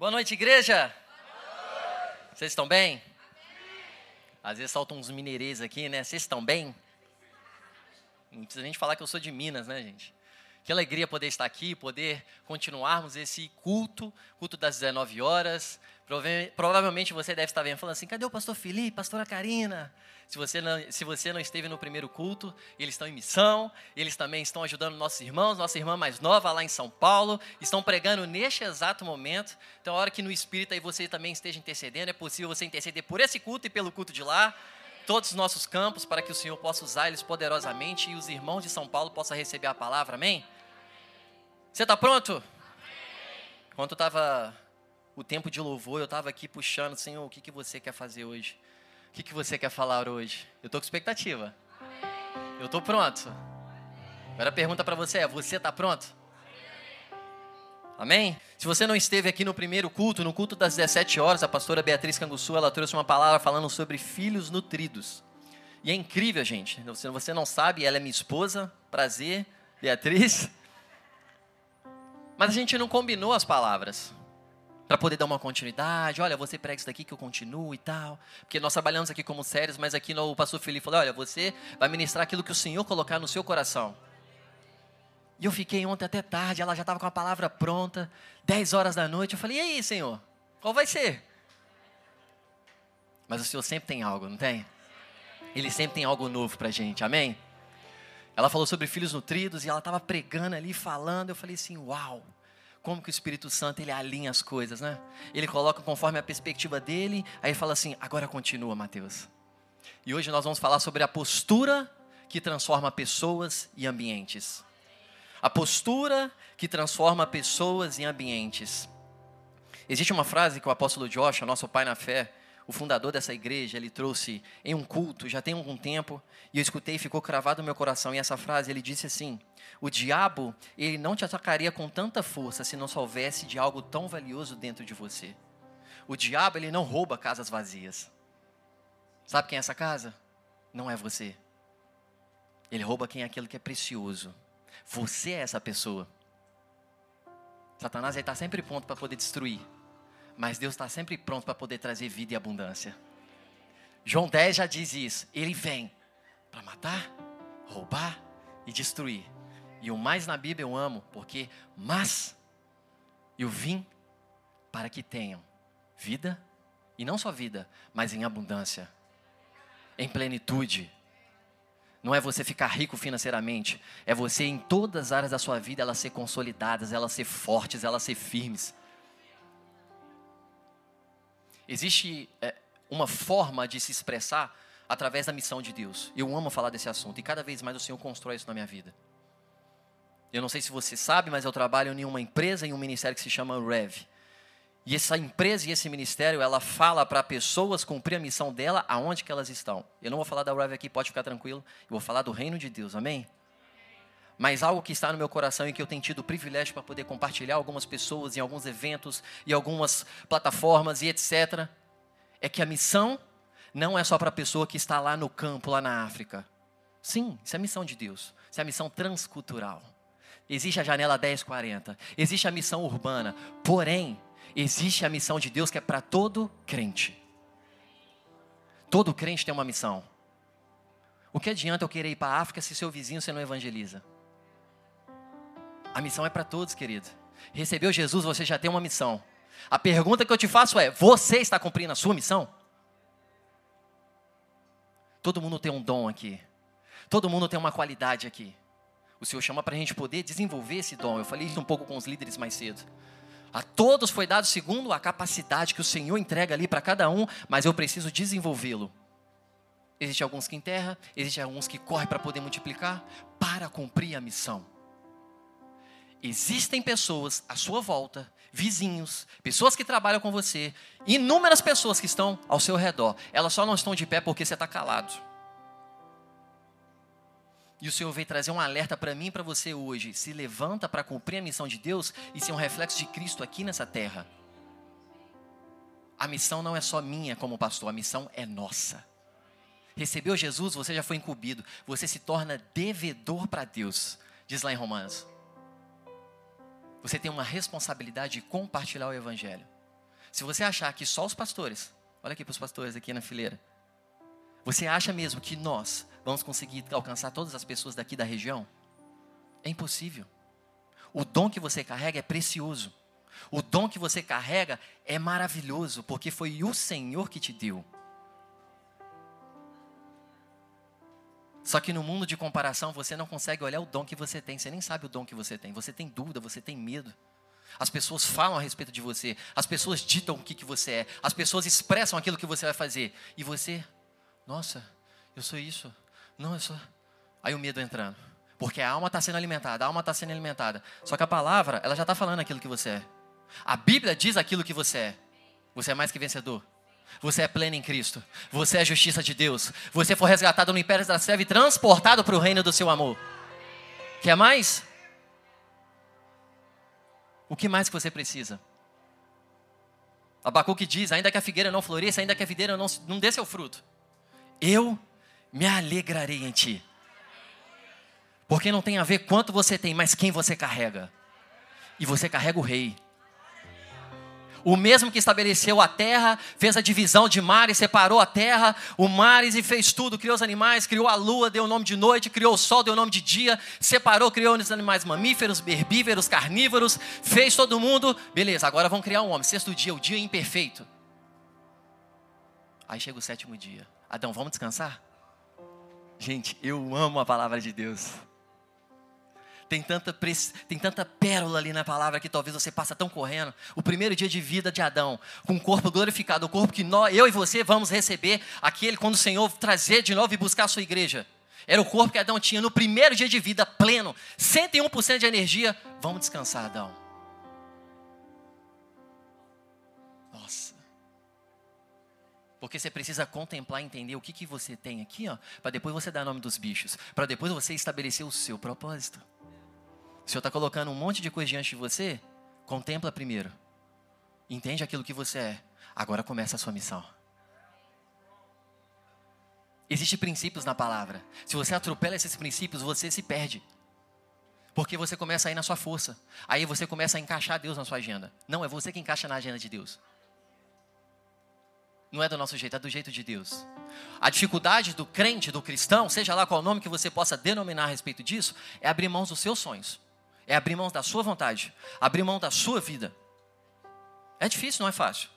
Boa noite, igreja. Vocês estão bem? Às vezes saltam uns mineirês aqui, né? Vocês estão bem? Não precisa nem falar que eu sou de Minas, né, gente? Que alegria poder estar aqui, poder continuarmos esse culto, culto das 19 horas. Provavelmente você deve estar vendo, falando assim: cadê o pastor Felipe, pastora Karina? Se você, não, se você não esteve no primeiro culto, eles estão em missão, eles também estão ajudando nossos irmãos, nossa irmã mais nova lá em São Paulo, estão pregando neste exato momento. Então, a hora que no Espírito aí você também esteja intercedendo, é possível você interceder por esse culto e pelo culto de lá, todos os nossos campos, para que o Senhor possa usar eles poderosamente e os irmãos de São Paulo possam receber a palavra, amém? Você está pronto? Enquanto estava o tempo de louvor, eu estava aqui puxando, Senhor, o que, que você quer fazer hoje? O que, que você quer falar hoje? Eu estou com expectativa. Eu estou pronto. Agora a pergunta para você é: você está pronto? Amém? Se você não esteve aqui no primeiro culto, no culto das 17 horas, a pastora Beatriz Canguçu, ela trouxe uma palavra falando sobre filhos nutridos. E é incrível, gente. Se você não sabe, ela é minha esposa. Prazer, Beatriz. Mas a gente não combinou as palavras para poder dar uma continuidade. Olha, você prega isso daqui que eu continuo e tal. Porque nós trabalhamos aqui como sérios, mas aqui no, o pastor Felipe falou: olha, você vai ministrar aquilo que o Senhor colocar no seu coração. E eu fiquei ontem até tarde, ela já estava com a palavra pronta, 10 horas da noite. Eu falei: e aí, Senhor? Qual vai ser? Mas o Senhor sempre tem algo, não tem? Ele sempre tem algo novo para gente, amém? Ela falou sobre filhos nutridos e ela estava pregando ali, falando. Eu falei assim: uau! Como que o Espírito Santo ele alinha as coisas, né? Ele coloca conforme a perspectiva dele, aí fala assim: agora continua, Mateus. E hoje nós vamos falar sobre a postura que transforma pessoas e ambientes. A postura que transforma pessoas e ambientes. Existe uma frase que o apóstolo Joshua, nosso pai na fé, o fundador dessa igreja, ele trouxe em um culto, já tem algum tempo, e eu escutei e ficou cravado no meu coração. E essa frase, ele disse assim: O diabo, ele não te atacaria com tanta força se não soubesse de algo tão valioso dentro de você. O diabo, ele não rouba casas vazias. Sabe quem é essa casa? Não é você. Ele rouba quem é aquilo que é precioso. Você é essa pessoa. Satanás está sempre pronto para poder destruir. Mas Deus está sempre pronto para poder trazer vida e abundância. João 10 já diz isso. Ele vem para matar, roubar e destruir. E o mais na Bíblia eu amo, porque mas eu vim para que tenham vida, e não só vida, mas em abundância, em plenitude. Não é você ficar rico financeiramente, é você em todas as áreas da sua vida elas ser consolidadas, elas ser fortes, elas ser firmes. Existe é, uma forma de se expressar através da missão de Deus. Eu amo falar desse assunto e cada vez mais o Senhor constrói isso na minha vida. Eu não sei se você sabe, mas eu trabalho em uma empresa, em um ministério que se chama Rev. E essa empresa e esse ministério, ela fala para pessoas cumprir a missão dela aonde que elas estão. Eu não vou falar da Rev aqui, pode ficar tranquilo. Eu vou falar do reino de Deus, amém? Mas algo que está no meu coração e que eu tenho tido o privilégio para poder compartilhar algumas pessoas em alguns eventos e algumas plataformas e etc. É que a missão não é só para a pessoa que está lá no campo, lá na África. Sim, isso é a missão de Deus. Isso é a missão transcultural. Existe a janela 1040. Existe a missão urbana. Porém, existe a missão de Deus que é para todo crente. Todo crente tem uma missão. O que adianta eu querer ir para a África se seu vizinho você não evangeliza? A missão é para todos, querido. Recebeu Jesus, você já tem uma missão. A pergunta que eu te faço é: você está cumprindo a sua missão? Todo mundo tem um dom aqui. Todo mundo tem uma qualidade aqui. O Senhor chama para a gente poder desenvolver esse dom. Eu falei isso um pouco com os líderes mais cedo. A todos foi dado segundo a capacidade que o Senhor entrega ali para cada um, mas eu preciso desenvolvê-lo. Existem alguns que enterram, existem alguns que correm para poder multiplicar, para cumprir a missão. Existem pessoas à sua volta, vizinhos, pessoas que trabalham com você, inúmeras pessoas que estão ao seu redor. Elas só não estão de pé porque você está calado. E o Senhor veio trazer um alerta para mim e para você hoje. Se levanta para cumprir a missão de Deus e ser um reflexo de Cristo aqui nessa terra. A missão não é só minha como pastor, a missão é nossa. Recebeu Jesus, você já foi incumbido. Você se torna devedor para Deus. Diz lá em Romanos. Você tem uma responsabilidade de compartilhar o Evangelho. Se você achar que só os pastores, olha aqui para os pastores aqui na fileira, você acha mesmo que nós vamos conseguir alcançar todas as pessoas daqui da região? É impossível. O dom que você carrega é precioso. O dom que você carrega é maravilhoso, porque foi o Senhor que te deu. Só que no mundo de comparação você não consegue olhar o dom que você tem, você nem sabe o dom que você tem. Você tem dúvida, você tem medo. As pessoas falam a respeito de você, as pessoas ditam o que, que você é, as pessoas expressam aquilo que você vai fazer. E você, nossa, eu sou isso. Não, eu sou. Aí o medo entrando. Porque a alma está sendo alimentada, a alma está sendo alimentada. Só que a palavra, ela já está falando aquilo que você é. A Bíblia diz aquilo que você é. Você é mais que vencedor. Você é pleno em Cristo. Você é a justiça de Deus. Você foi resgatado no império da serva e transportado para o reino do seu amor. Quer mais? O que mais que você precisa? Abacuque diz: ainda que a figueira não floresça, ainda que a videira não, não dê seu fruto, eu me alegrarei em ti. Porque não tem a ver quanto você tem, mas quem você carrega. E você carrega o rei. O mesmo que estabeleceu a terra, fez a divisão de mares, separou a terra, o mares e fez tudo, criou os animais, criou a lua, deu o nome de noite, criou o sol, deu o nome de dia, separou, criou os animais mamíferos, herbívoros, carnívoros, fez todo mundo. Beleza, agora vamos criar um homem. Sexto dia, o dia imperfeito. Aí chega o sétimo dia. Adão, vamos descansar? Gente, eu amo a palavra de Deus. Tem tanta, tem tanta pérola ali na palavra que talvez você passa tão correndo. O primeiro dia de vida de Adão, com o corpo glorificado, o corpo que nós, eu e você vamos receber, aquele quando o Senhor trazer de novo e buscar a sua igreja. Era o corpo que Adão tinha no primeiro dia de vida, pleno, 101% de energia. Vamos descansar, Adão. Nossa. Porque você precisa contemplar entender o que, que você tem aqui, ó, para depois você dar nome dos bichos, para depois você estabelecer o seu propósito. O Senhor está colocando um monte de coisa diante de você, contempla primeiro. Entende aquilo que você é. Agora começa a sua missão. Existem princípios na palavra. Se você atropela esses princípios, você se perde. Porque você começa a ir na sua força. Aí você começa a encaixar Deus na sua agenda. Não, é você que encaixa na agenda de Deus. Não é do nosso jeito, é do jeito de Deus. A dificuldade do crente, do cristão, seja lá qual nome que você possa denominar a respeito disso, é abrir mãos dos seus sonhos. É abrir mão da sua vontade, abrir mão da sua vida. É difícil, não é fácil,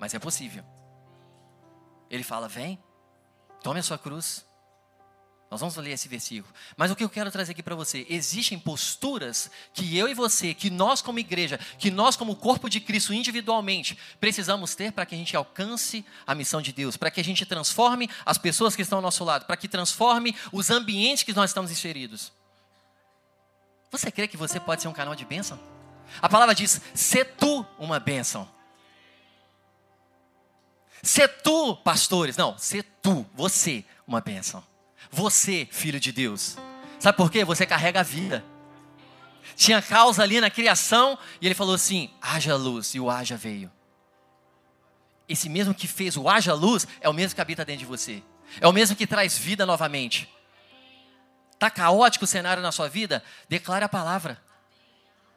mas é possível. Ele fala: vem, tome a sua cruz. Nós vamos ler esse versículo. Mas o que eu quero trazer aqui para você, existem posturas que eu e você, que nós como igreja, que nós como corpo de Cristo individualmente, precisamos ter para que a gente alcance a missão de Deus, para que a gente transforme as pessoas que estão ao nosso lado, para que transforme os ambientes que nós estamos inseridos. Você crê que você pode ser um canal de bênção? A palavra diz: se tu uma bênção. Se tu, pastores, não, se tu, você, uma bênção. Você, filho de Deus. Sabe por quê? Você carrega a vida. Tinha causa ali na criação e ele falou assim: haja luz, e o haja veio. Esse mesmo que fez o haja luz é o mesmo que habita dentro de você. É o mesmo que traz vida novamente. Está caótico o cenário na sua vida? Declare a palavra.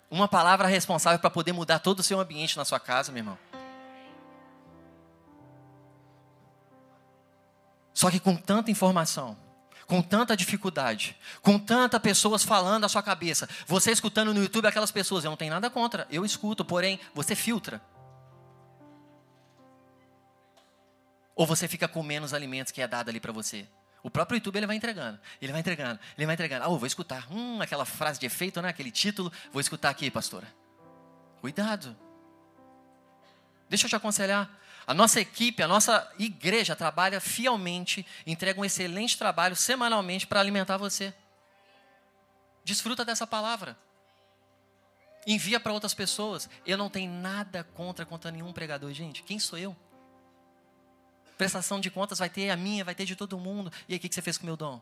Uma palavra responsável para poder mudar todo o seu ambiente na sua casa, meu irmão. Só que com tanta informação, com tanta dificuldade, com tantas pessoas falando à sua cabeça, você escutando no YouTube aquelas pessoas, eu não tenho nada contra, eu escuto, porém, você filtra. Ou você fica com menos alimentos que é dado ali para você? O próprio YouTube ele vai entregando, ele vai entregando, ele vai entregando. Ah, vou escutar. Hum, aquela frase de efeito, né? Aquele título. Vou escutar aqui, pastora. Cuidado. Deixa eu te aconselhar. A nossa equipe, a nossa igreja trabalha fielmente, entrega um excelente trabalho semanalmente para alimentar você. Desfruta dessa palavra. Envia para outras pessoas. Eu não tenho nada contra contra nenhum pregador, gente. Quem sou eu? Prestação de contas vai ter a minha, vai ter de todo mundo. E aí, o que você fez com o meu dom?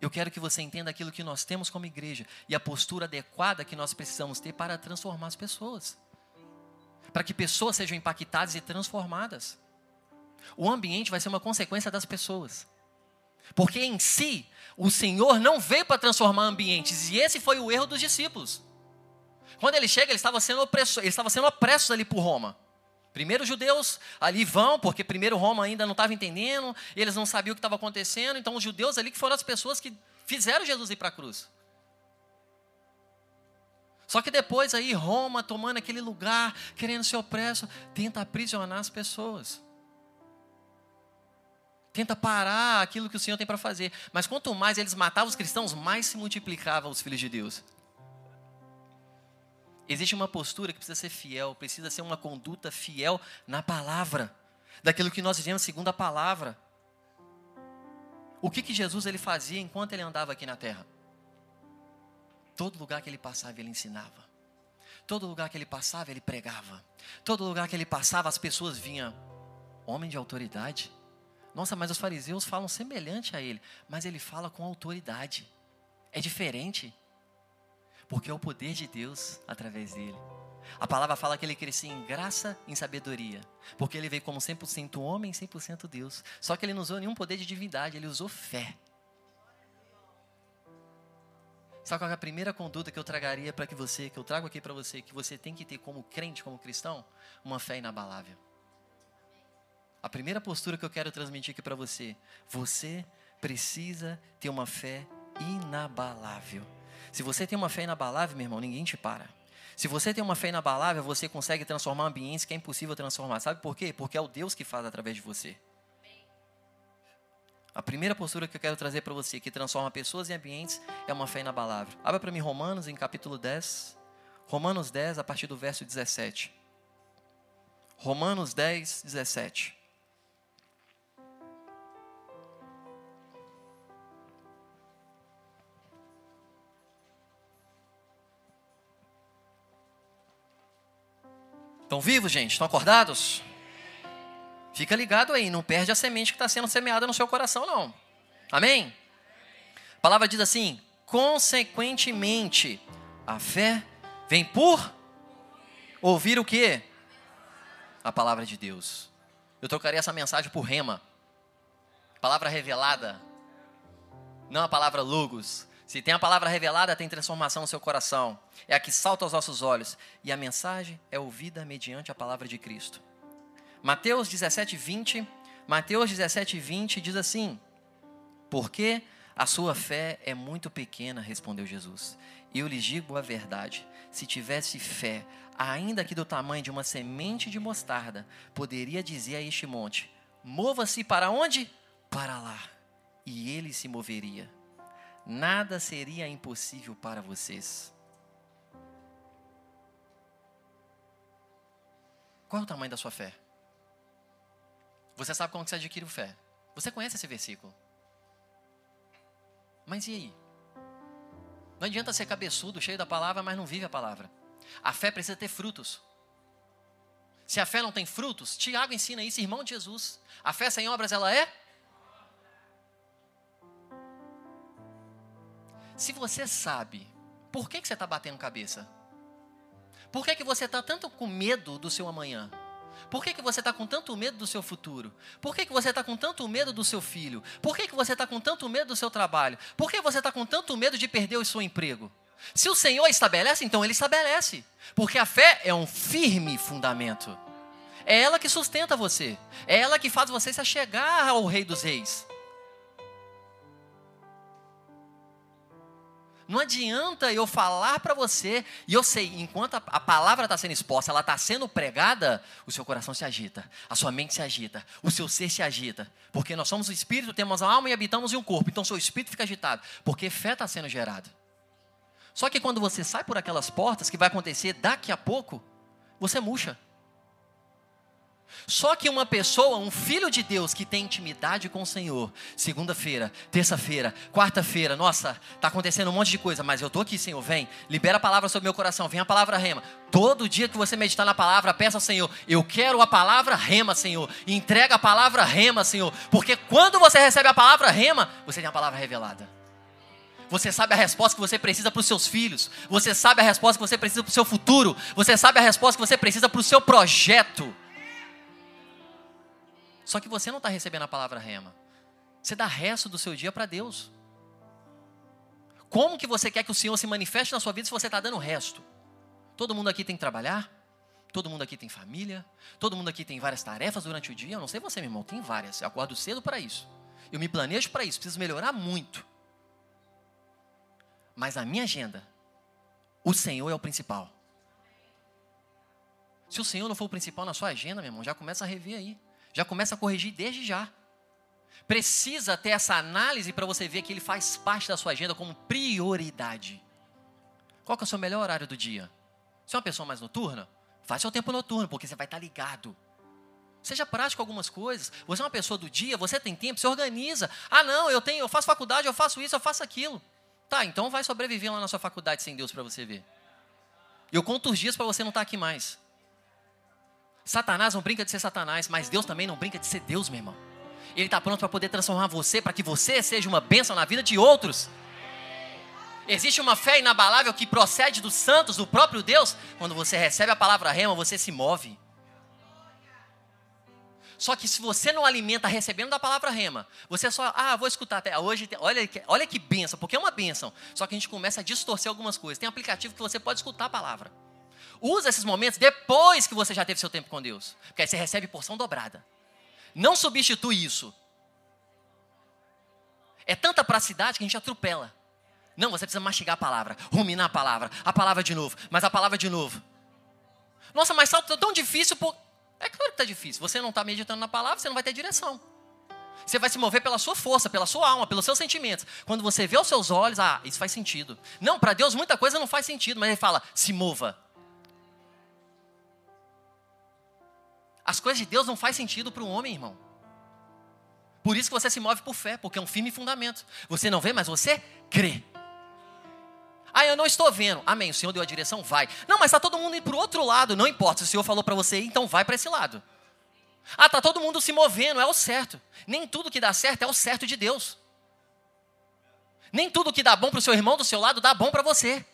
Eu quero que você entenda aquilo que nós temos como igreja e a postura adequada que nós precisamos ter para transformar as pessoas. Para que pessoas sejam impactadas e transformadas. O ambiente vai ser uma consequência das pessoas. Porque em si, o Senhor não veio para transformar ambientes, e esse foi o erro dos discípulos. Quando ele chega, ele estava sendo opressor, ele estava sendo opresso ali por Roma. Primeiro os judeus ali vão, porque primeiro Roma ainda não estava entendendo, eles não sabiam o que estava acontecendo, então os judeus ali que foram as pessoas que fizeram Jesus ir para a cruz. Só que depois aí Roma tomando aquele lugar, querendo ser opresso, tenta aprisionar as pessoas. Tenta parar aquilo que o Senhor tem para fazer. Mas quanto mais eles matavam os cristãos, mais se multiplicavam os filhos de Deus. Existe uma postura que precisa ser fiel, precisa ser uma conduta fiel na palavra, daquilo que nós vivemos segundo a palavra. O que, que Jesus ele fazia enquanto ele andava aqui na terra? Todo lugar que ele passava, ele ensinava. Todo lugar que ele passava, ele pregava. Todo lugar que ele passava, as pessoas vinham. Homem de autoridade. Nossa, mas os fariseus falam semelhante a ele, mas ele fala com autoridade. É diferente porque é o poder de Deus através dele. A palavra fala que ele crescia em graça e em sabedoria, porque ele veio como 100% homem e 100% Deus. Só que ele não usou nenhum poder de divindade, ele usou fé. Qual é a primeira conduta que eu tragaria para que você, que eu trago aqui para você, que você tem que ter como crente, como cristão? Uma fé inabalável. A primeira postura que eu quero transmitir aqui para você, você precisa ter uma fé inabalável. Se você tem uma fé inabalável, meu irmão, ninguém te para. Se você tem uma fé inabalável, você consegue transformar ambientes que é impossível transformar. Sabe por quê? Porque é o Deus que faz através de você. A primeira postura que eu quero trazer para você, que transforma pessoas e ambientes, é uma fé inabalável. Abra para mim Romanos, em capítulo 10. Romanos 10, a partir do verso 17. Romanos 10, 17. Estão vivos, gente? Estão acordados? Fica ligado aí, não perde a semente que está sendo semeada no seu coração, não. Amém? A palavra diz assim: consequentemente, a fé vem por ouvir o que? A palavra de Deus. Eu trocaria essa mensagem por rema. Palavra revelada. Não a palavra logos. Se tem a palavra revelada, tem transformação no seu coração. É a que salta aos nossos olhos. E a mensagem é ouvida mediante a palavra de Cristo. Mateus 17, 20. Mateus 17, 20 diz assim: Porque a sua fé é muito pequena, respondeu Jesus. Eu lhes digo a verdade: se tivesse fé, ainda que do tamanho de uma semente de mostarda, poderia dizer a este monte: Mova-se para onde? Para lá. E ele se moveria nada seria impossível para vocês. Qual é o tamanho da sua fé? Você sabe como que você adquire fé? Você conhece esse versículo? Mas e aí? Não adianta ser cabeçudo, cheio da palavra, mas não vive a palavra. A fé precisa ter frutos. Se a fé não tem frutos, Tiago ensina isso, irmão de Jesus. A fé sem obras, ela é Se você sabe, por que, que você está batendo cabeça? Por que, que você está tanto com medo do seu amanhã? Por que, que você está com tanto medo do seu futuro? Por que, que você está com tanto medo do seu filho? Por que, que você está com tanto medo do seu trabalho? Por que você está com tanto medo de perder o seu emprego? Se o Senhor estabelece, então Ele estabelece. Porque a fé é um firme fundamento. É ela que sustenta você. É ela que faz você se achegar ao Rei dos Reis. Não adianta eu falar para você, e eu sei, enquanto a, palavra está sendo exposta, ela está sendo pregada, o seu coração se agita, a sua mente se agita, o seu ser se agita. Porque nós somos o espírito, temos a alma e habitamos em um corpo. Então, seu espírito fica agitado, porque fé está sendo gerada. Só que quando você sai por aquelas portas, que vai acontecer daqui a pouco, você murcha. Só que uma pessoa, um filho de Deus que tem intimidade com o Senhor, segunda-feira, terça-feira, quarta-feira, nossa, está acontecendo um monte de coisa, mas eu estou aqui, Senhor, vem, libera a palavra sobre meu coração, vem a palavra rema. Todo dia que você meditar na palavra, peça ao Senhor, eu quero a palavra rema, Senhor. Entrega a palavra rema, Senhor, porque quando você recebe a palavra rema, você tem a palavra revelada. Você sabe a resposta que você precisa para os seus filhos. Você sabe a resposta que você precisa para o seu futuro. Você sabe a resposta que você precisa para o seu projeto. Só que você não está recebendo a palavra rema. Você dá resto do seu dia para Deus. Como que você quer que o Senhor se manifeste na sua vida se você está dando resto? Todo mundo aqui tem que trabalhar? Todo mundo aqui tem família? Todo mundo aqui tem várias tarefas durante o dia? Eu não sei você, meu irmão, tem várias. Eu acordo cedo para isso. Eu me planejo para isso, preciso melhorar muito. Mas a minha agenda, o Senhor é o principal. Se o Senhor não for o principal na sua agenda, meu irmão, já começa a rever aí. Já começa a corrigir desde já. Precisa ter essa análise para você ver que ele faz parte da sua agenda como prioridade. Qual que é o seu melhor horário do dia? Se é uma pessoa mais noturna, faz seu tempo noturno, porque você vai estar ligado. Seja prático algumas coisas. Você é uma pessoa do dia, você tem tempo, você organiza. Ah, não, eu tenho, eu faço faculdade, eu faço isso, eu faço aquilo. Tá, então vai sobreviver lá na sua faculdade sem Deus para você ver. Eu conto os dias para você não estar tá aqui mais. Satanás não brinca de ser Satanás, mas Deus também não brinca de ser Deus, meu irmão. Ele está pronto para poder transformar você, para que você seja uma bênção na vida de outros. Existe uma fé inabalável que procede dos santos, do próprio Deus. Quando você recebe a palavra rema, você se move. Só que se você não alimenta recebendo da palavra rema, você só, ah, vou escutar até hoje, olha, olha que benção, porque é uma benção. Só que a gente começa a distorcer algumas coisas. Tem aplicativo que você pode escutar a palavra. Usa esses momentos depois que você já teve seu tempo com Deus, porque aí você recebe porção dobrada. Não substitui isso. É tanta pracidade que a gente atropela. Não, você precisa mastigar a palavra, ruminar a palavra, a palavra de novo, mas a palavra de novo. Nossa, mas salto tão difícil por... É claro que está difícil. Você não está meditando na palavra, você não vai ter direção. Você vai se mover pela sua força, pela sua alma, pelos seus sentimentos. Quando você vê os seus olhos, ah, isso faz sentido. Não, para Deus muita coisa não faz sentido, mas Ele fala, se mova. As coisas de Deus não faz sentido para o homem, irmão. Por isso que você se move por fé, porque é um firme fundamento. Você não vê, mas você crê. Ah, eu não estou vendo. Amém. O Senhor deu a direção, vai. Não, mas está todo mundo indo para o outro lado. Não importa. Se o Senhor falou para você ir, então vai para esse lado. Ah, está todo mundo se movendo. É o certo. Nem tudo que dá certo é o certo de Deus. Nem tudo que dá bom para o seu irmão do seu lado dá bom para você.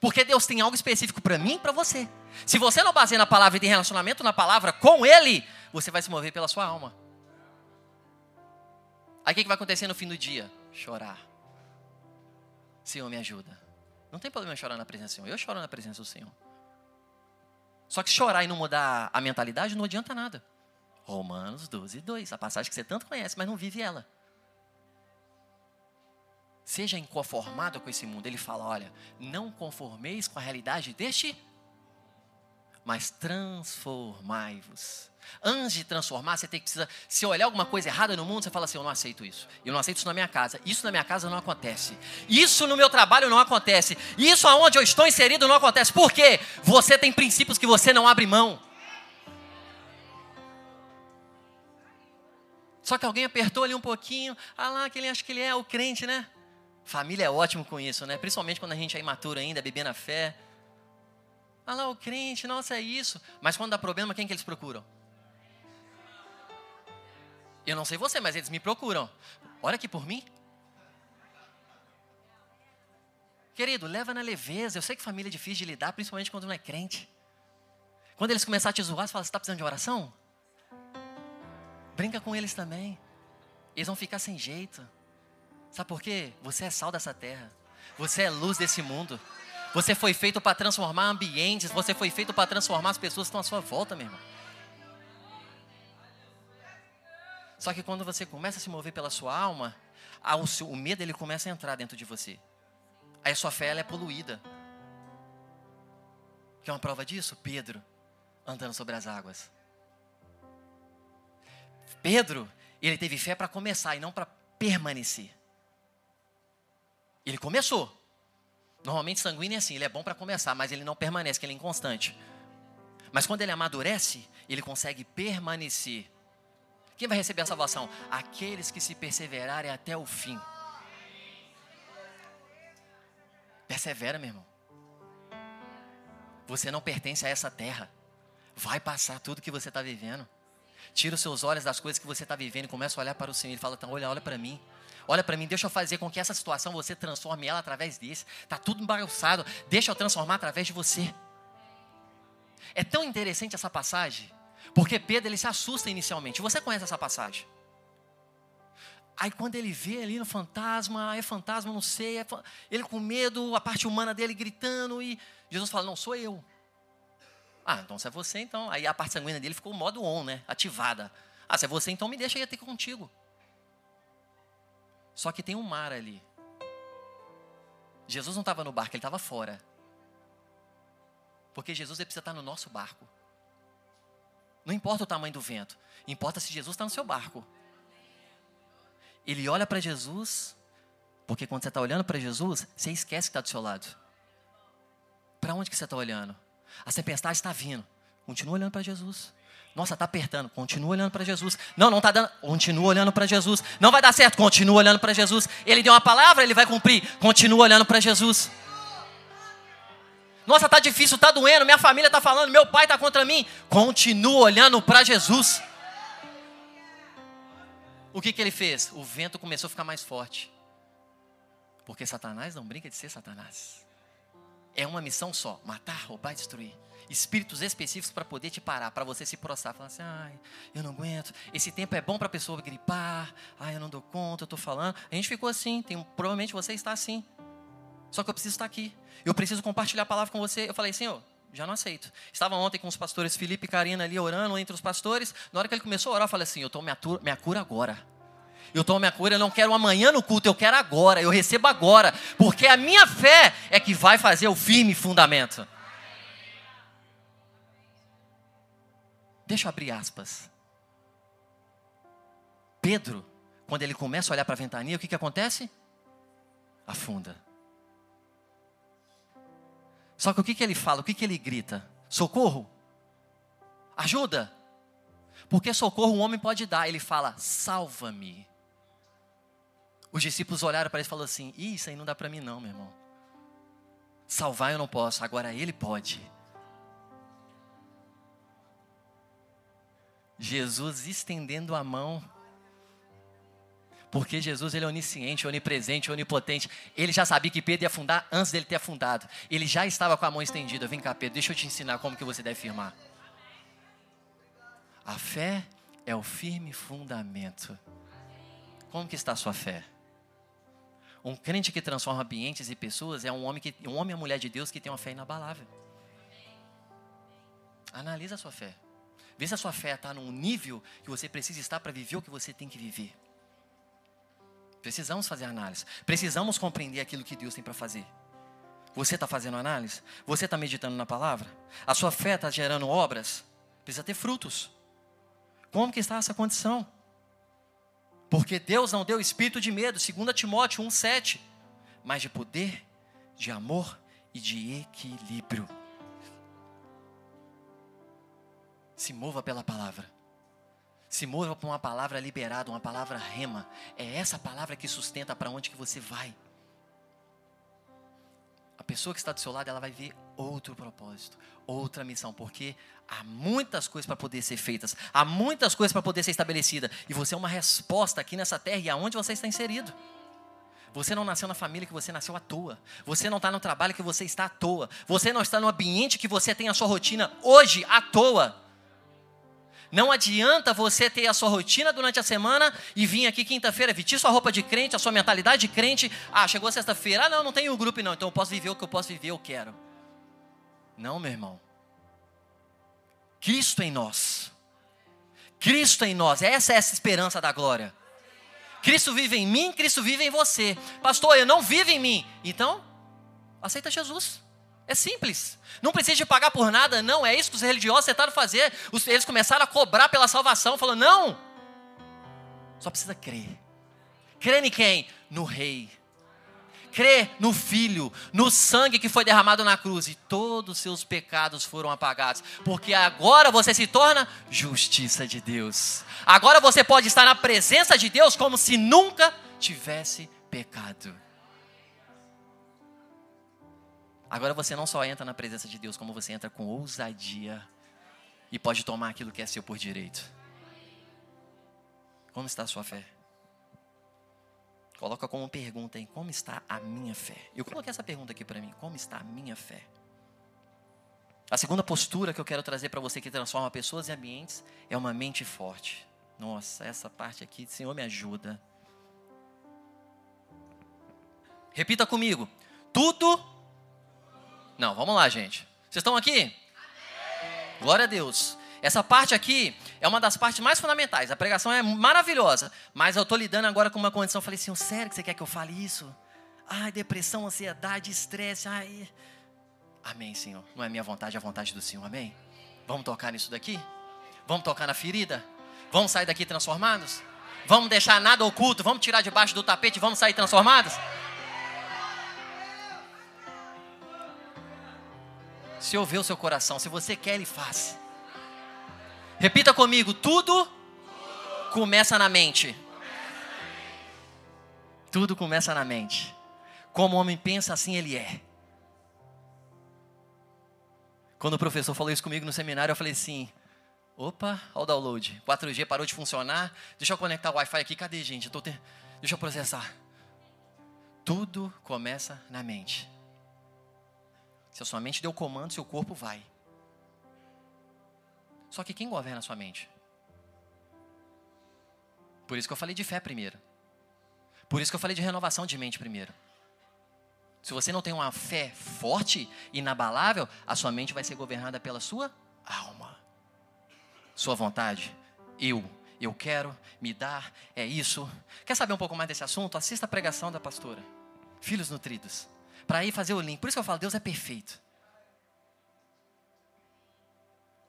Porque Deus tem algo específico para mim e para você. Se você não baseia na palavra e tem relacionamento na palavra com Ele, você vai se mover pela sua alma. Aí o que vai acontecer no fim do dia? Chorar. Senhor, me ajuda. Não tem problema chorar na presença do Senhor. Eu choro na presença do Senhor. Só que chorar e não mudar a mentalidade não adianta nada. Romanos 12, 2. A passagem que você tanto conhece, mas não vive ela. Seja inconformado com esse mundo. Ele fala: olha, não conformeis com a realidade deste, mas transformai-vos Antes de transformar, você tem que precisar. Se olhar alguma coisa errada no mundo, você fala assim: eu não aceito isso. Eu não aceito isso na minha casa. Isso na minha casa não acontece. Isso no meu trabalho não acontece. Isso aonde eu estou inserido não acontece. Por quê? Você tem princípios que você não abre mão. Só que alguém apertou ali um pouquinho. Ah lá, que ele acha que ele é o crente, né? Família é ótimo com isso, né? Principalmente quando a gente é imaturo ainda, bebendo na fé. Ah lá, o crente, nossa, é isso. Mas quando dá problema, quem que eles procuram? Eu não sei você, mas eles me procuram. Ora aqui por mim. Querido, leva na leveza. Eu sei que família é difícil de lidar, principalmente quando não é crente. Quando eles começarem a te zoar, você fala: Você está precisando de oração? Brinca com eles também. Eles vão ficar sem jeito. Sabe por quê? Você é sal dessa terra. Você é luz desse mundo. Você foi feito para transformar ambientes. Você foi feito para transformar as pessoas que estão à sua volta, meu irmão. Só que quando você começa a se mover pela sua alma, o, medo ele começa a entrar dentro de você. Aí a sua fé ela é poluída. Quer uma prova disso? Pedro andando sobre as águas. Pedro, ele teve fé para começar e não para permanecer. Ele começou. Normalmente sanguíneo é assim, ele é bom para começar, mas ele não permanece, que ele é inconstante. Mas quando ele amadurece, ele consegue permanecer. Quem vai receber a salvação? Aqueles que se perseverarem até o fim. Persevera, meu irmão. Você não pertence a essa terra. Vai passar tudo que você está vivendo. Tira os seus olhos das coisas que você está vivendo e começa a olhar para o Senhor. Ele fala, então, olha, olha para mim. Olha para mim, deixa eu fazer com que essa situação você transforme ela através desse. Está tudo embaçado. Deixa eu transformar através de você. É tão interessante essa passagem porque Pedro ele se assusta inicialmente. Você conhece essa passagem? Aí quando ele vê ali no fantasma, é fantasma, não sei, é, ele com medo, a parte humana dele gritando e Jesus fala: "Não sou eu". Ah, então se é você, então. Aí a parte sanguínea dele ficou modo on, né? Ativada. Ah, se é você, então me deixa ir ter contigo. Só que tem um mar ali. Jesus não estava no barco, ele estava fora. Porque Jesus precisa estar no nosso barco. Não importa o tamanho do vento, importa se Jesus está no seu barco. Ele olha para Jesus, porque quando você está olhando para Jesus, você esquece que está do seu lado. Para onde que você está olhando? A tempestade está vindo. Continua olhando para Jesus. Nossa, está apertando. Continua olhando para Jesus. Não, não está dando. Continua olhando para Jesus. Não vai dar certo. Continua olhando para Jesus. Ele deu uma palavra, ele vai cumprir. Continua olhando para Jesus. Nossa, está difícil, está doendo. Minha família está falando, meu pai está contra mim. Continua olhando para Jesus. O que, que ele fez? O vento começou a ficar mais forte. Porque Satanás não brinca de ser Satanás. É uma missão só: matar, roubar e destruir. Espíritos específicos para poder te parar, para você se prostrar, falar assim: ai, eu não aguento. Esse tempo é bom para a pessoa gripar. Ai, eu não dou conta, eu estou falando. A gente ficou assim. Tem, provavelmente você está assim. Só que eu preciso estar aqui. Eu preciso compartilhar a palavra com você. Eu falei, Senhor, já não aceito. Estava ontem com os pastores Felipe e Karina ali orando entre os pastores. Na hora que ele começou a orar, eu falei assim: Eu tomo minha, minha cura agora. Eu tomo minha cura, eu não quero amanhã no culto, eu quero agora, eu recebo agora, porque a minha fé é que vai fazer o firme fundamento. Deixa eu abrir aspas. Pedro, quando ele começa a olhar para a ventania, o que, que acontece? Afunda. Só que o que, que ele fala? O que, que ele grita? Socorro? Ajuda? Porque socorro um homem pode dar. Ele fala: salva-me. Os discípulos olharam para ele e falaram assim: Isso aí não dá para mim, não, meu irmão. Salvar eu não posso, agora ele pode. Jesus estendendo a mão. Porque Jesus ele é onisciente, onipresente, onipotente. Ele já sabia que Pedro ia afundar antes dele ter afundado. Ele já estava com a mão estendida. Vem cá, Pedro, deixa eu te ensinar como que você deve firmar. A fé é o firme fundamento. Como que está a sua fé? Um crente que transforma ambientes e pessoas é um homem, que, um homem e uma mulher de Deus que tem uma fé inabalável. Analisa a sua fé. Vê se a sua fé está num nível que você precisa estar para viver o que você tem que viver. Precisamos fazer análise. Precisamos compreender aquilo que Deus tem para fazer. Você está fazendo análise? Você está meditando na palavra? A sua fé está gerando obras? Precisa ter frutos. Como que está essa condição? Porque Deus não deu espírito de medo, 2 Timóteo 1,7, mas de poder, de amor e de equilíbrio. Se mova pela palavra. Se mova por uma palavra liberada, uma palavra rema. É essa palavra que sustenta para onde que você vai. A pessoa que está do seu lado, ela vai ver outro propósito, outra missão, porque há muitas coisas para poder ser feitas, há muitas coisas para poder ser estabelecida, e você é uma resposta aqui nessa terra e aonde você está inserido. Você não nasceu na família que você nasceu à toa. Você não está no trabalho que você está à toa. Você não está no ambiente que você tem a sua rotina hoje à toa. Não adianta você ter a sua rotina durante a semana e vir aqui quinta-feira, vestir sua roupa de crente, a sua mentalidade de crente. Ah, chegou sexta-feira. Ah, não, não tenho grupo não, então eu posso viver o que eu posso viver, eu quero. Não, meu irmão. Cristo em nós. Cristo em nós. Essa é essa esperança da glória. Cristo vive em mim, Cristo vive em você. Pastor, eu não vivo em mim. Então, aceita Jesus. É simples. Não precisa de pagar por nada, não. É isso que os religiosos tentaram fazer. Eles começaram a cobrar pela salvação. Falando, não. Só precisa crer. Crer em quem? No Rei crê no Filho, no sangue que foi derramado na cruz e todos os seus pecados foram apagados, porque agora você se torna justiça de Deus. Agora você pode estar na presença de Deus como se nunca tivesse pecado. Agora você não só entra na presença de Deus, como você entra com ousadia e pode tomar aquilo que é seu por direito. Como está a sua fé? Coloca como pergunta aí, como está a minha fé? Eu coloquei essa pergunta aqui para mim, como está a minha fé? A segunda postura que eu quero trazer para você que transforma pessoas e ambientes é uma mente forte. Nossa, essa parte aqui, Senhor, me ajuda. Repita comigo. Tudo. Não, vamos lá, gente. Vocês estão aqui? Glória a Deus. Essa parte aqui é uma das partes mais fundamentais. A pregação é maravilhosa, mas eu estou lidando agora com uma condição. Eu falei assim, sério que você quer que eu fale isso? Ai, depressão, ansiedade, estresse. Ai. Amém, Senhor. Não é minha vontade, é a vontade do Senhor. Amém. Vamos tocar nisso daqui? Vamos tocar na ferida? Vamos sair daqui transformados? Vamos deixar nada oculto? Vamos tirar debaixo do tapete? Vamos sair transformados? Se ouvir o seu coração, se você quer, ele faz. Repita comigo: tudo começa na mente. Tudo começa na mente. Como o homem pensa, assim ele é. Quando o professor falou isso comigo no seminário, eu falei assim: opa, olha o download. 4G parou de funcionar. Deixa eu conectar o Wi-Fi aqui. Cadê, gente? Eu ter... Deixa eu processar. Tudo começa na mente. Se a sua mente deu comando, seu corpo vai. Só que quem governa a sua mente? Por isso que eu falei de fé primeiro. Por isso que eu falei de renovação de mente primeiro. Se você não tem uma fé forte, inabalável, a sua mente vai ser governada pela sua alma. Sua vontade, eu, eu quero, me dar, é isso. Quer saber um pouco mais desse assunto? Assista a pregação da pastora. Filhos nutridos. Para ir fazer o link. Por isso que eu falo, Deus é perfeito.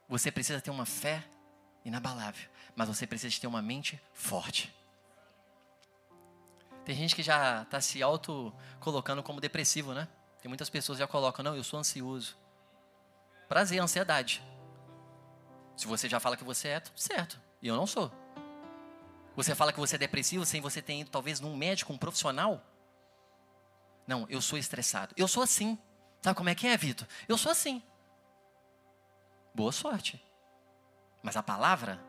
Você precisa ter uma fé inabalável, mas você precisa ter uma mente forte. Tem gente que já está se auto colocando como depressivo, né? Tem muitas pessoas que já colocam, não, eu sou ansioso. Prazer, ansiedade. Se você já fala que você é, tudo certo. E eu não sou. Você fala que você é depressivo sem você ter ido talvez num médico, um profissional? Não, eu sou estressado. Eu sou assim. Sabe como é que é, Vitor? Eu sou assim boa sorte. Mas a palavra,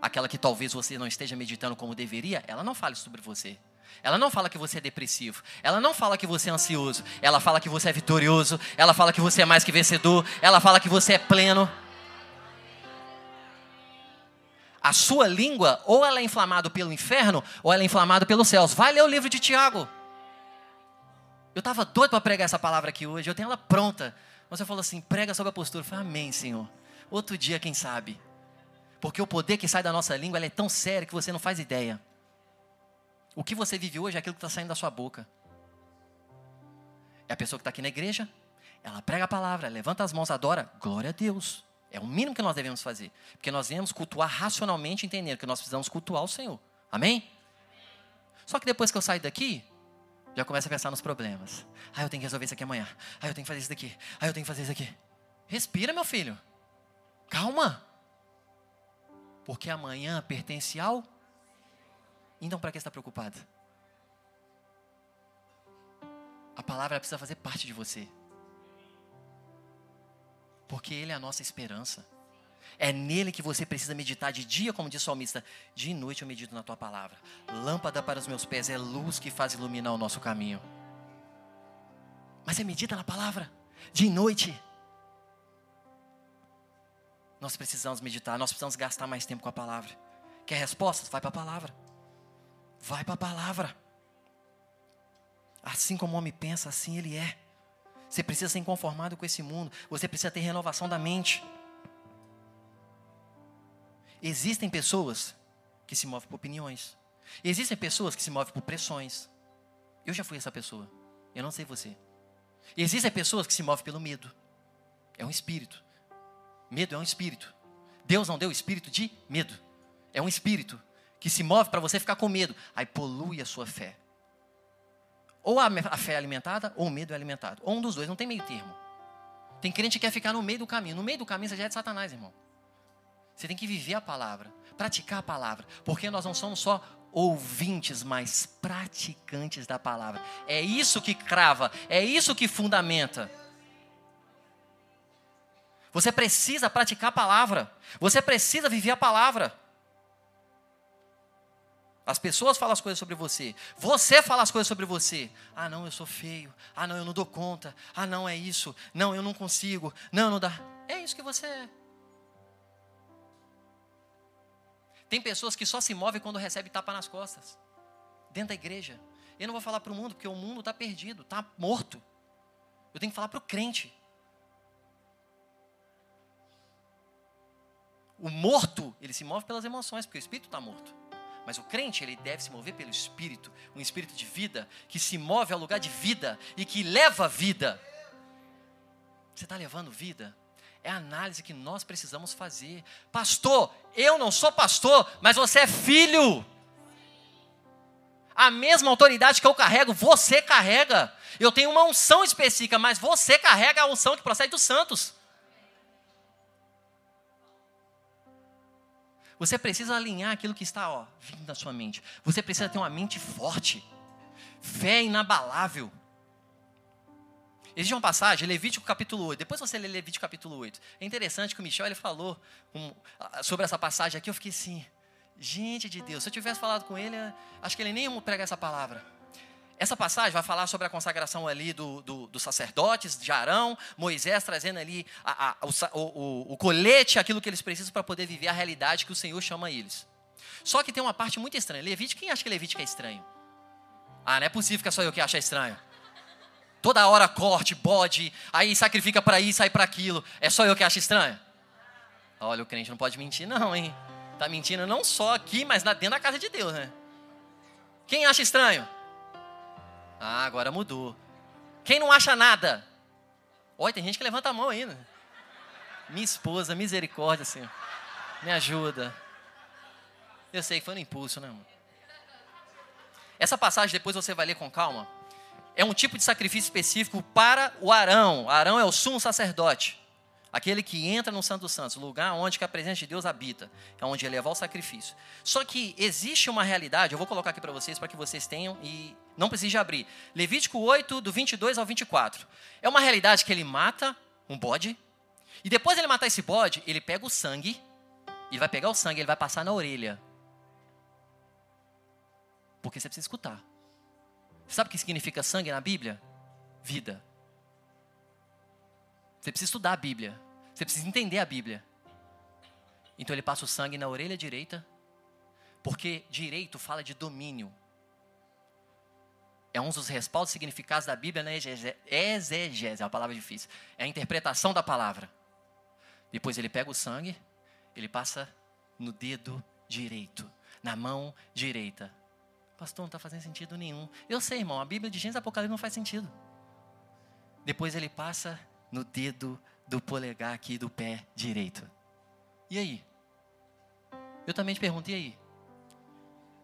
aquela que talvez você não esteja meditando como deveria, ela não fala sobre você. Ela não fala que você é depressivo. Ela não fala que você é ansioso. Ela fala que você é vitorioso. Ela fala que você é mais que vencedor. Ela fala que você é pleno. A sua língua, ou ela é inflamada pelo inferno, ou ela é inflamada pelos céus. Vai ler o livro de Tiago. Eu estava doido para pregar essa palavra aqui hoje. Eu tenho ela pronta. Você falou assim: prega sobre a postura. Eu falei, Amém, Senhor. Outro dia, quem sabe? Porque o poder que sai da nossa língua é tão sério que você não faz ideia. O que você vive hoje é aquilo que está saindo da sua boca. É a pessoa que está aqui na igreja, ela prega a palavra, levanta as mãos, adora, glória a Deus. É o mínimo que nós devemos fazer. Porque nós devemos cultuar racionalmente, entendendo que nós precisamos cultuar o Senhor. Amém? Só que depois que eu saio daqui, já começa a pensar nos problemas. Ah, eu tenho que resolver isso aqui amanhã. Ah, eu tenho que fazer isso daqui. Ah, eu tenho que fazer isso aqui. Respira, meu filho. Calma. Porque amanhã pertence ao. Então, para que está preocupado? A palavra precisa fazer parte de você. Porque Ele é a nossa esperança. É nele que você precisa meditar de dia, como diz o salmista. De noite eu medito na tua palavra. Lâmpada para os meus pés é luz que faz iluminar o nosso caminho. Mas você medita na palavra de noite. Nós precisamos meditar, nós precisamos gastar mais tempo com a palavra. Quer respostas? Vai para a palavra. Vai para a palavra. Assim como o homem pensa, assim ele é. Você precisa ser inconformado com esse mundo. Você precisa ter renovação da mente. Existem pessoas que se movem por opiniões. Existem pessoas que se movem por pressões. Eu já fui essa pessoa. Eu não sei você. Existem pessoas que se movem pelo medo. É um espírito. Medo é um espírito. Deus não deu espírito de medo. É um espírito que se move para você ficar com medo. Aí polui a sua fé. Ou a fé é alimentada, ou o medo é alimentado. Ou um dos dois, não tem meio termo. Tem crente que quer ficar no meio do caminho. No meio do caminho você já é de Satanás, irmão. Você tem que viver a palavra, praticar a palavra. Porque nós não somos só ouvintes, mas praticantes da palavra. É isso que crava, é isso que fundamenta. Você precisa praticar a palavra. Você precisa viver a palavra. As pessoas falam as coisas sobre você. Você fala as coisas sobre você. Ah, não, eu sou feio. Ah, não, eu não dou conta. Ah, não, é isso. Não, eu não consigo. Não, não dá. É isso que você é. Tem pessoas que só se movem quando recebem tapa nas costas. Dentro da igreja. Eu não vou falar para o mundo, porque o mundo está perdido, está morto. Eu tenho que falar para o crente. O morto, ele se move pelas emoções, porque o espírito está morto. Mas o crente, ele deve se mover pelo espírito, um espírito de vida que se move ao lugar de vida e que leva vida. Você está levando vida? É a análise que nós precisamos fazer. Pastor, eu não sou pastor, mas você é filho. A mesma autoridade que eu carrego, você carrega. Eu tenho uma unção específica, mas você carrega a unção que procede dos santos. Você precisa alinhar aquilo que está ó, vindo da sua mente. Você precisa ter uma mente forte, fé inabalável. Existe uma passagem, Levítico capítulo 8. Depois você lê Levítico capítulo 8. É interessante que o Michel ele falou um, sobre essa passagem aqui. Eu fiquei assim, gente de Deus. Se eu tivesse falado com ele, acho que ele nem ia pregar essa palavra. Essa passagem vai falar sobre a consagração ali do, do, dos sacerdotes de Arão, Moisés trazendo ali a, a, o, o, o, colete, aquilo que eles precisam para poder viver a realidade que o Senhor chama eles. Só que tem uma parte muito estranha. Levítico, quem acha que Levítico é estranho? Ah, não é possível que é só eu que ache estranho. Toda hora corte, bode, aí sacrifica para isso, sai para aquilo. É só eu que acho estranho? Olha, o crente não pode mentir, não, hein? Tá mentindo não só aqui, mas dentro da casa de Deus, né? Quem acha estranho? Ah, agora mudou. Quem não acha nada? Olha, tem gente que levanta a mão ainda. Minha esposa, misericórdia, Senhor. Me ajuda. Eu sei que foi no impulso, né, irmão? Essa passagem, depois você vai ler com calma. É um tipo de sacrifício específico para o Arão. Arão é o sumo sacerdote. Aquele que entra no Santo dos Santos, lugar onde a presença de Deus habita, é onde ele leva o sacrifício. Só que existe uma realidade, eu vou colocar aqui para vocês, para que vocês tenham e não precise abrir. Levítico 8, do 22 ao 24. É uma realidade que ele mata um bode, e depois de ele matar esse bode, ele pega o sangue, ele vai pegar o sangue, ele vai passar na orelha. Porque você precisa escutar. Sabe o que significa sangue na Bíblia? Vida. Você precisa estudar a Bíblia. Você precisa entender a Bíblia. Então ele passa o sangue na orelha direita, porque direito fala de domínio. É um dos respaldos significados da Bíblia na exegese, é uma palavra difícil. É a interpretação da palavra. Depois ele pega o sangue, ele passa no dedo direito, na mão direita. Pastor, não está fazendo sentido nenhum. Eu sei, irmão, a Bíblia de Gênesis e Apocalipse não faz sentido. Depois ele passa no dedo do polegar aqui do pé direito. E aí? Eu também te pergunto, e aí?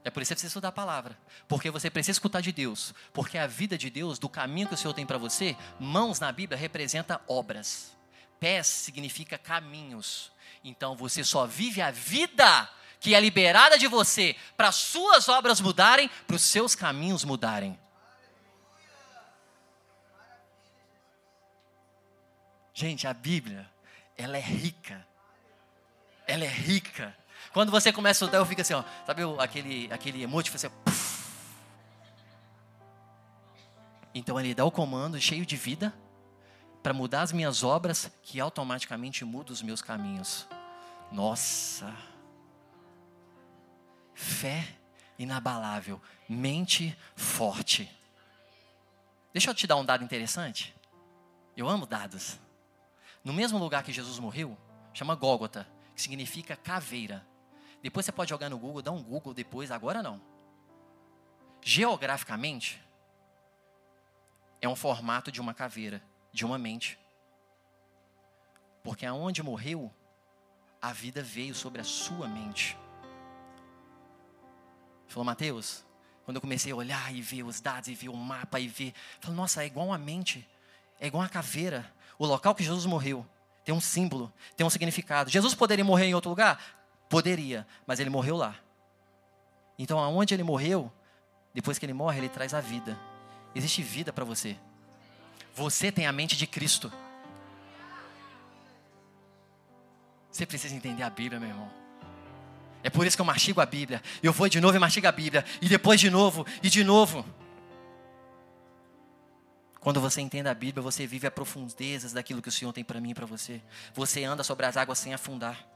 É por isso que você precisa estudar a palavra. Porque você precisa escutar de Deus. Porque a vida de Deus, do caminho que o Senhor tem para você, mãos na Bíblia representa obras. Pés significa caminhos. Então você só vive a vida que é liberada de você para suas obras mudarem, para os seus caminhos mudarem. Gente, a Bíblia, ela é rica. Ela é rica. Quando você começa a estudar, eu fico assim, ó, sabe aquele, aquele emoji, você. Puff. Então ele dá o comando cheio de vida para mudar as minhas obras, que automaticamente muda os meus caminhos. Nossa! Fé inabalável, mente forte. Deixa eu te dar um dado interessante. Eu amo dados. No mesmo lugar que Jesus morreu, chama Gólgota, que significa caveira. Depois você pode jogar no Google, dá um Google depois, agora não. Geograficamente, é um formato de uma caveira, de uma mente. Porque aonde morreu, a vida veio sobre a sua mente. Falou, Mateus, quando eu comecei a olhar e ver os dados e ver o mapa e ver, falou, nossa, é igual uma mente, é igual uma caveira o local que Jesus morreu tem um símbolo, tem um significado. Jesus poderia morrer em outro lugar? Poderia, mas ele morreu lá. Então, aonde ele morreu, depois que ele morre, ele traz a vida. Existe vida para você. Você tem a mente de Cristo. Você precisa entender a Bíblia, meu irmão. É por isso que eu mastigo a Bíblia. Eu vou de novo e mastigo a Bíblia. E depois de novo e de novo. Quando você entende a Bíblia, você vive a profundezas daquilo que o Senhor tem para mim e para você. Você anda sobre as águas sem afundar.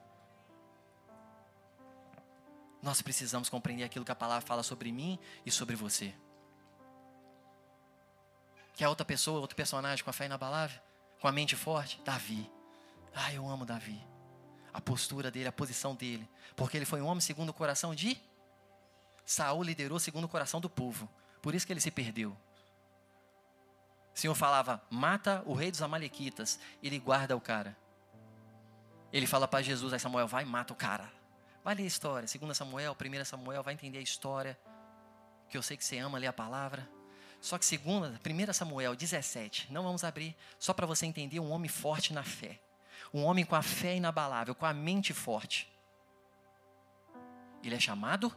Nós precisamos compreender aquilo que a palavra fala sobre mim e sobre você. Que é outra pessoa, outro personagem com a fé inabalável, com a mente forte? Davi. Ah, eu amo Davi. A postura dele, a posição dele. Porque ele foi um homem segundo o coração de Saul liderou segundo o coração do povo. Por isso que ele se perdeu. O Senhor falava: mata o rei dos Amalequitas. Ele guarda o cara. Ele fala para Jesus: aí Samuel, vai e mata o cara. Vai ler a história. Segunda Samuel, primeira Samuel, vai entender a história. Que eu sei que você ama ler a palavra. Só que segunda, Samuel 17, não vamos abrir, só para você entender um homem forte na fé. Um homem com a fé inabalável, com a mente forte. Ele é chamado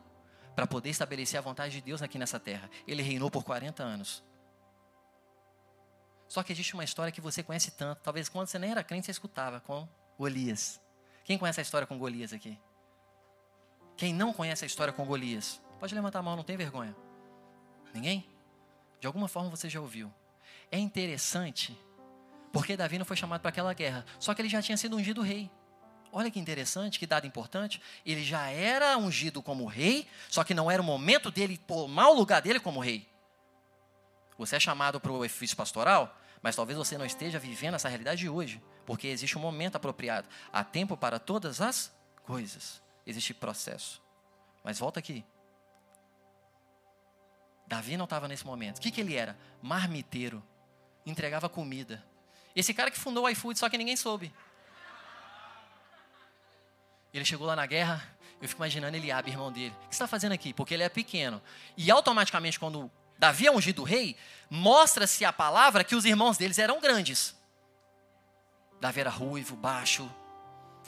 para poder estabelecer a vontade de Deus aqui nessa terra. Ele reinou por 40 anos. Só que existe uma história que você conhece tanto, talvez quando você nem era crente você escutava, com Golias. Quem conhece a história com Golias aqui? Quem não conhece a história com Golias? Pode levantar a mão, não tem vergonha. Ninguém? De alguma forma você já ouviu. É interessante, porque Davi não foi chamado para aquela guerra, só que ele já tinha sido ungido rei. Olha que interessante, que dado importante. Ele já era ungido como rei, só que não era o momento dele tomar o lugar dele como rei. Você é chamado para o ofício pastoral, mas talvez você não esteja vivendo essa realidade de hoje, porque existe um momento apropriado. Há tempo para todas as coisas. Existe processo. Mas volta aqui. Davi não estava nesse momento. O que, que ele era? Marmiteiro. Entregava comida. Esse cara que fundou o iFood, só que ninguém soube. Ele chegou lá na guerra, eu fico imaginando Eliabe, irmão dele. O que você está fazendo aqui? Porque ele é pequeno. E automaticamente, quando Davi é ungido rei, mostra-se a palavra que os irmãos deles eram grandes. Davi era ruivo, baixo,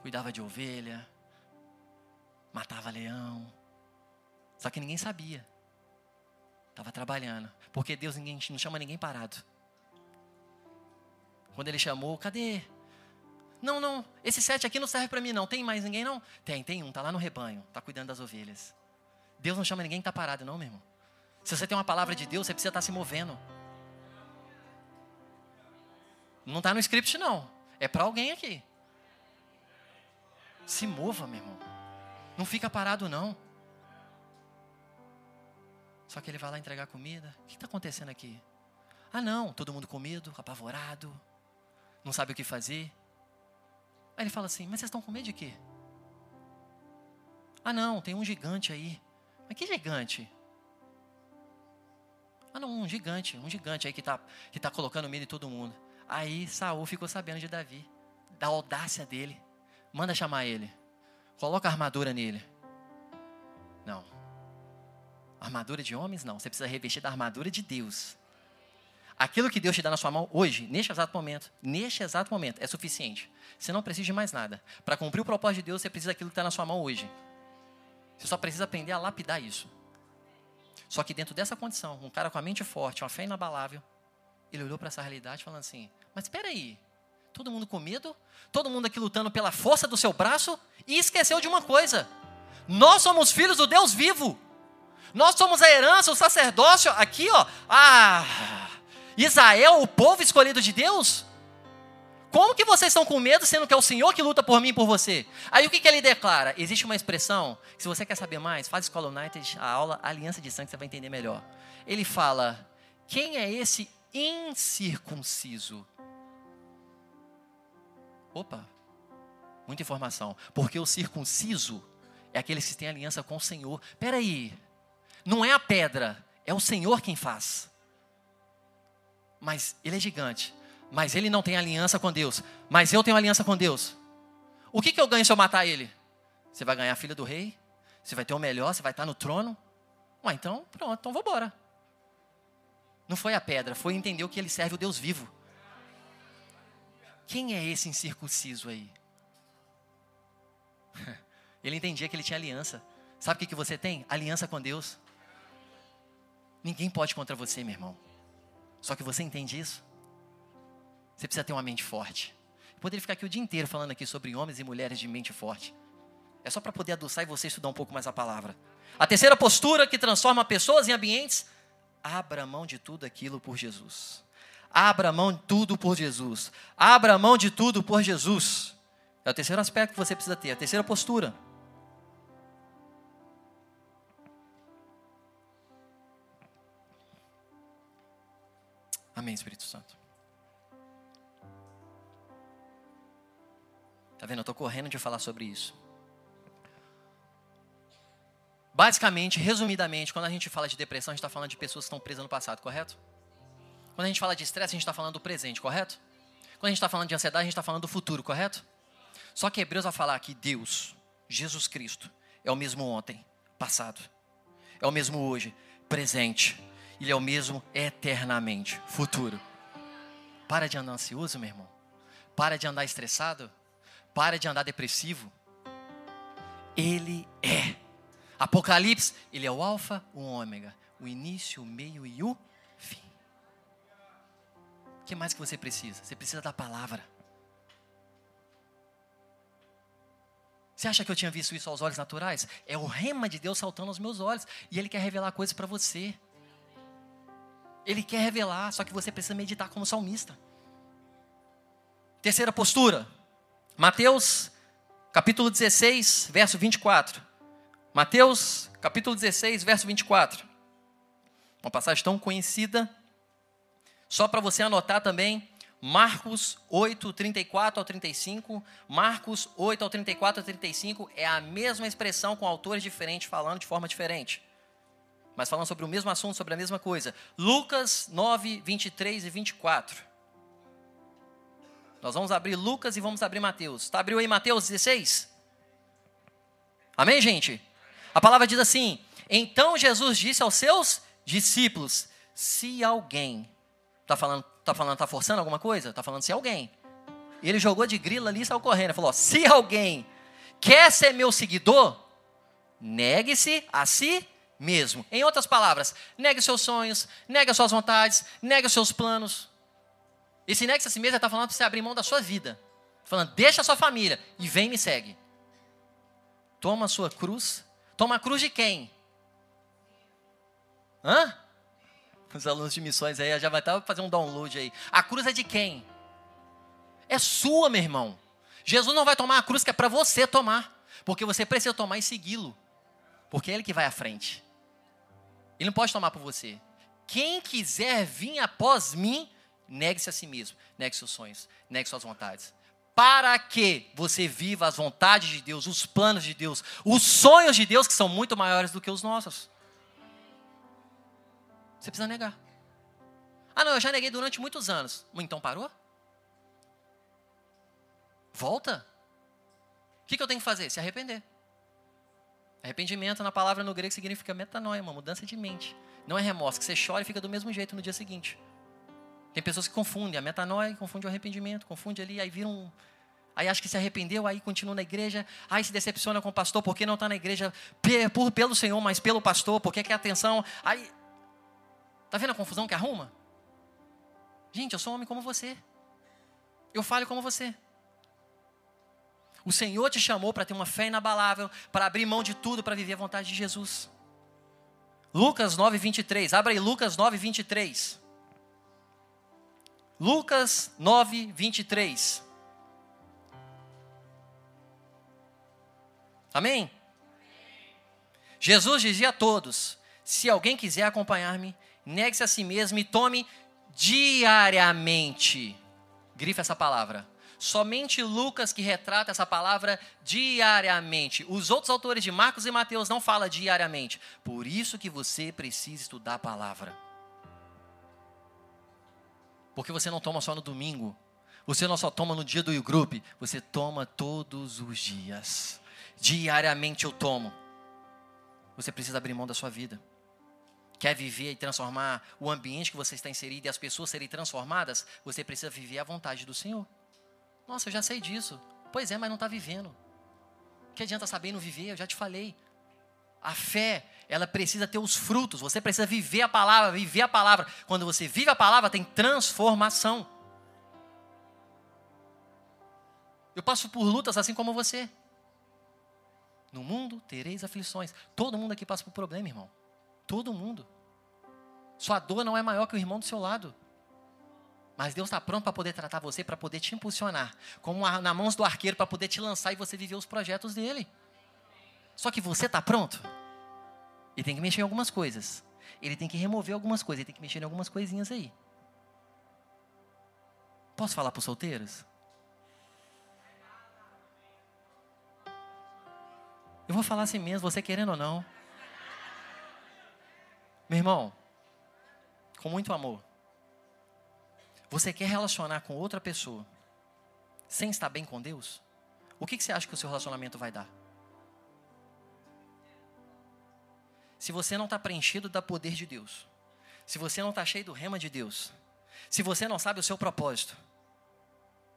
cuidava de ovelha, matava leão. Só que ninguém sabia. Estava trabalhando. Porque Deus ninguém, não chama ninguém parado. Quando ele chamou, cadê? Não, não, esse sete aqui não serve para mim não. Tem mais ninguém não? Tem, tem um, tá lá no rebanho, tá cuidando das ovelhas. Deus não chama ninguém que tá parado não, meu irmão. Se você tem uma palavra de Deus, você precisa estar tá se movendo. Não está no script não. É para alguém aqui. Se mova, meu irmão. Não fica parado não. Só que ele vai lá entregar comida. O que está acontecendo aqui? Ah, não, todo mundo com medo, apavorado, não sabe o que fazer. Aí ele fala assim: Mas vocês estão com medo de quê? Ah, não, tem um gigante aí. Mas que gigante? Ah, não, um gigante, um gigante aí que está que tá colocando medo em todo mundo. Aí Saul ficou sabendo de Davi, da audácia dele. Manda chamar ele. Coloca a armadura nele. Não. Armadura de homens? Não. Você precisa revestir da armadura de Deus. Aquilo que Deus te dá na sua mão hoje, neste exato momento, neste exato momento, é suficiente. Você não precisa de mais nada. Para cumprir o propósito de Deus, você precisa daquilo que está na sua mão hoje. Você só precisa aprender a lapidar isso. Só que dentro dessa condição, um cara com a mente forte, uma fé inabalável, ele olhou para essa realidade falando assim: Mas espera aí, todo mundo com medo, todo mundo aqui lutando pela força do seu braço e esqueceu de uma coisa: nós somos filhos do Deus vivo. Nós somos a herança, o sacerdócio, aqui ó, ah, Israel, o povo escolhido de Deus? Como que vocês estão com medo, sendo que é o Senhor que luta por mim e por você? Aí o que, que ele declara? Existe uma expressão, se você quer saber mais, faz Escola United, a aula Aliança de Sangue, você vai entender melhor. Ele fala, quem é esse incircunciso? Opa, muita informação. Porque o circunciso é aquele que tem aliança com o Senhor. Peraí, não é a pedra, é o Senhor quem faz mas ele é gigante. Mas ele não tem aliança com Deus. Mas eu tenho aliança com Deus. O que, que eu ganho se eu matar ele? Você vai ganhar a filha do rei? Você vai ter o melhor? Você vai estar no trono? Ué, então pronto, então vou embora. Não foi a pedra, foi entender que ele serve o Deus vivo. Quem é esse incircunciso aí? Ele entendia que ele tinha aliança. Sabe o que, que você tem? Aliança com Deus. Ninguém pode contra você, meu irmão. Só que você entende isso? Você precisa ter uma mente forte. Eu poderia ficar aqui o dia inteiro falando aqui sobre homens e mulheres de mente forte. É só para poder adoçar e você estudar um pouco mais a palavra. A terceira postura que transforma pessoas em ambientes, abra mão de tudo aquilo por Jesus. Abra mão de tudo por Jesus. Abra mão de tudo por Jesus. É o terceiro aspecto que você precisa ter, a terceira postura. Amém, Espírito Santo. Tá vendo? Eu estou correndo de falar sobre isso. Basicamente, resumidamente, quando a gente fala de depressão, a gente está falando de pessoas que estão presas no passado, correto? Quando a gente fala de estresse, a gente está falando do presente, correto? Quando a gente está falando de ansiedade, a gente está falando do futuro, correto? Só que Hebreus vai falar que Deus, Jesus Cristo, é o mesmo ontem, passado. É o mesmo hoje, presente. Ele é o mesmo eternamente, futuro. Para de andar ansioso, meu irmão. Para de andar estressado. Para de andar depressivo. Ele é. Apocalipse, ele é o alfa, o ômega, o início, o meio e o fim. O que mais que você precisa? Você precisa da palavra. Você acha que eu tinha visto isso aos olhos naturais? É o rema de Deus saltando aos meus olhos. E Ele quer revelar coisas para você. Ele quer revelar, só que você precisa meditar como salmista. Terceira postura. Mateus, capítulo 16, verso 24. Mateus, capítulo 16, verso 24. Uma passagem tão conhecida. Só para você anotar também, Marcos 8, 34 ao 35. Marcos 8 ao 34 ao 35 é a mesma expressão com autores diferentes falando de forma diferente. Mas falando sobre o mesmo assunto, sobre a mesma coisa. Lucas 9, 23 e 24. Nós vamos abrir Lucas e vamos abrir Mateus. Está abriu aí Mateus 16? Amém, gente? A palavra diz assim: Então Jesus disse aos seus discípulos: Se alguém. Está falando Está falando, está forçando alguma coisa? Está falando se alguém. Ele jogou de grila ali e saiu correndo. Falou: se alguém quer ser meu seguidor, negue-se a si mesmo. Em outras palavras, negue seus sonhos, negue as suas vontades, negue os seus planos. Esse negue-se a si mesmo está falando para você abrir mão da sua vida. Falando, deixa a sua família e vem me segue. Toma a sua cruz. Toma a cruz de quem? Hã? Os alunos de missões aí já vai estar fazendo um download aí. A cruz é de quem? É sua, meu irmão. Jesus não vai tomar a cruz que é para você tomar. Porque você precisa tomar e segui-lo. Porque é ele que vai à frente. Ele não pode tomar por você. Quem quiser vir após mim, negue-se a si mesmo. Negue seus sonhos. Negue suas vontades. Para que você viva as vontades de Deus, os planos de Deus, os sonhos de Deus que são muito maiores do que os nossos. Você precisa negar. Ah, não, eu já neguei durante muitos anos. Então parou? Volta. O que, que eu tenho que fazer? Se arrepender. Arrependimento na palavra no grego significa metanoia, uma mudança de mente. Não é remorso, que você chora e fica do mesmo jeito no dia seguinte. Tem pessoas que confundem a metanoia, confundem o arrependimento, confunde ali, aí viram um, aí acha que se arrependeu, aí continua na igreja, aí se decepciona com o pastor, porque não está na igreja por, pelo Senhor, mas pelo pastor, porque quer atenção, aí Está vendo a confusão que arruma? Gente, eu sou um homem como você. Eu falo como você. O Senhor te chamou para ter uma fé inabalável, para abrir mão de tudo para viver a vontade de Jesus. Lucas 9, 23. Abra aí Lucas 9, 23. Lucas 9, 23. Amém? Jesus dizia a todos: Se alguém quiser acompanhar-me, negue-se a si mesmo e tome diariamente. Grifa essa palavra. Somente Lucas que retrata essa palavra diariamente. Os outros autores de Marcos e Mateus não falam diariamente. Por isso que você precisa estudar a palavra. Porque você não toma só no domingo. Você não só toma no dia do group, você toma todos os dias. Diariamente eu tomo. Você precisa abrir mão da sua vida quer viver e transformar o ambiente que você está inserido e as pessoas serem transformadas, você precisa viver a vontade do Senhor. Nossa, eu já sei disso. Pois é, mas não está vivendo. Que adianta saber não viver? Eu já te falei. A fé, ela precisa ter os frutos. Você precisa viver a palavra, viver a palavra. Quando você vive a palavra, tem transformação. Eu passo por lutas assim como você. No mundo tereis aflições. Todo mundo aqui passa por problema, irmão. Todo mundo. Sua dor não é maior que o irmão do seu lado. Mas Deus está pronto para poder tratar você, para poder te impulsionar, como na mãos do arqueiro, para poder te lançar e você viver os projetos dele. Só que você está pronto? Ele tem que mexer em algumas coisas. Ele tem que remover algumas coisas. Ele tem que mexer em algumas coisinhas aí. Posso falar para os solteiros? vou falar assim mesmo, você querendo ou não. Meu irmão, com muito amor, você quer relacionar com outra pessoa sem estar bem com Deus? O que, você acha que o seu relacionamento vai dar? Se você não está preenchido da poder de Deus, se você não está cheio do rema de Deus, se você não sabe o seu propósito,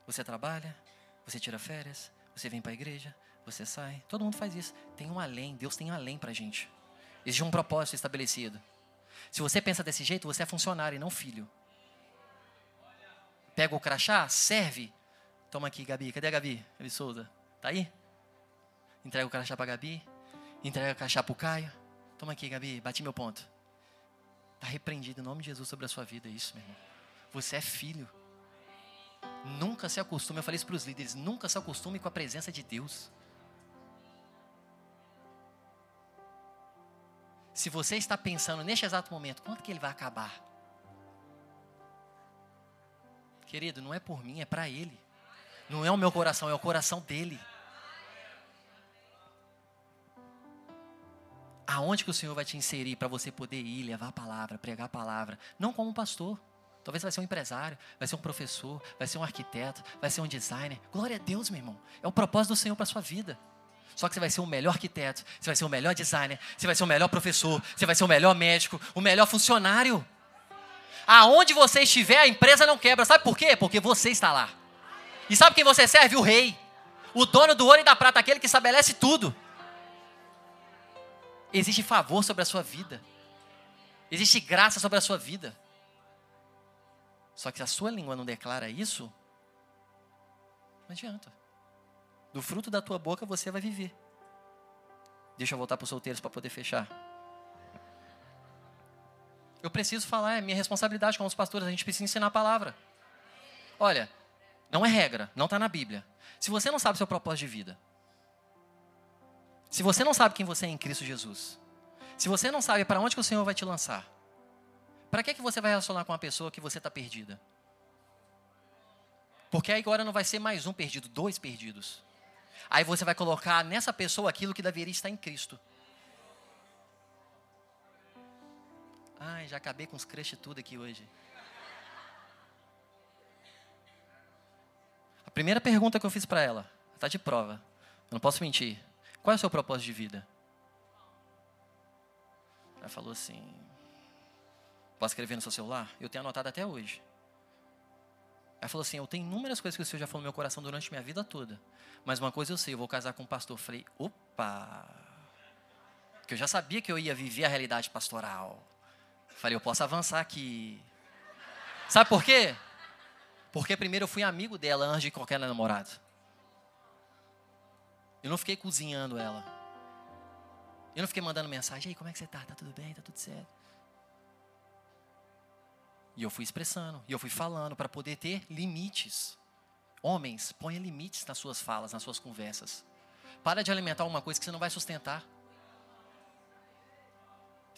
você trabalha, você tira férias, você vem para a igreja, você sai, todo mundo faz isso. Tem um além, Deus tem um além para a gente. Existe um propósito estabelecido. Se você pensa desse jeito, você é funcionário e não filho. Pega o crachá, serve. Toma aqui, Gabi. Cadê a Gabi? Gabi Souza. Tá aí? Entrega o crachá para Gabi. Entrega o crachá para o Caio. Toma aqui, Gabi. Bati meu ponto. Está repreendido em nome de Jesus sobre a sua vida. Isso, meu irmão. Você é filho. Nunca se acostume, eu falei isso para os líderes, nunca se acostume com a presença de Deus. Se você está pensando neste exato momento, quanto que ele vai acabar? Querido, não é por mim, é para ele. Não é o meu coração, é o coração dele. Aonde que o Senhor vai te inserir para você poder ir, levar a palavra, pregar a palavra? Não como pastor. Talvez vai ser um empresário, vai ser um professor, vai ser um arquiteto, vai ser um designer. Glória a Deus, meu irmão. É o propósito do Senhor para sua vida. Só que você vai ser o melhor arquiteto, você vai ser o melhor designer, você vai ser o melhor professor, você vai ser o melhor médico, o melhor funcionário. Aonde você estiver, a empresa não quebra. Sabe por quê? Porque você está lá. E sabe quem você serve? O rei. O dono do ouro e da prata, aquele que estabelece tudo. Existe favor sobre a sua vida. Existe graça sobre a sua vida. Só que se a sua língua não declara isso, não adianta. Do fruto da tua boca você vai viver. Deixa eu voltar para os solteiros para poder fechar. Eu preciso falar, é minha responsabilidade como os pastores, a gente precisa ensinar a palavra. Olha, não é regra, não está na Bíblia. Se você não sabe seu propósito de vida, se você não sabe quem você é em Cristo Jesus, se você não sabe para onde que o Senhor vai te lançar, para que, que você vai relacionar com uma pessoa que você está perdida? Porque aí agora não vai ser mais um perdido, dois perdidos. Aí você vai colocar nessa pessoa aquilo que deveria estar em Cristo. Ai, já acabei com os crush tudo aqui hoje. A primeira pergunta que eu fiz para ela, está de prova, eu não posso mentir. Qual é o seu propósito de vida? Ela falou assim: Posso escrever no seu celular? Eu tenho anotado até hoje. Ela falou assim: Eu tenho inúmeras coisas que o Senhor já falou no meu coração durante minha vida toda. Mas uma coisa eu sei: eu vou casar com um pastor. Eu falei: opa! Porque eu já sabia que eu ia viver a realidade pastoral. Falei, eu posso avançar aqui. Sabe por quê? Porque primeiro eu fui amigo dela antes de qualquer namorado. Eu não fiquei cozinhando ela. Eu não fiquei mandando mensagem, aí como é que você tá? Tá tudo bem? Tá tudo certo? E eu fui expressando, e eu fui falando para poder ter limites. Homens, ponha limites nas suas falas, nas suas conversas. Para de alimentar uma coisa que você não vai sustentar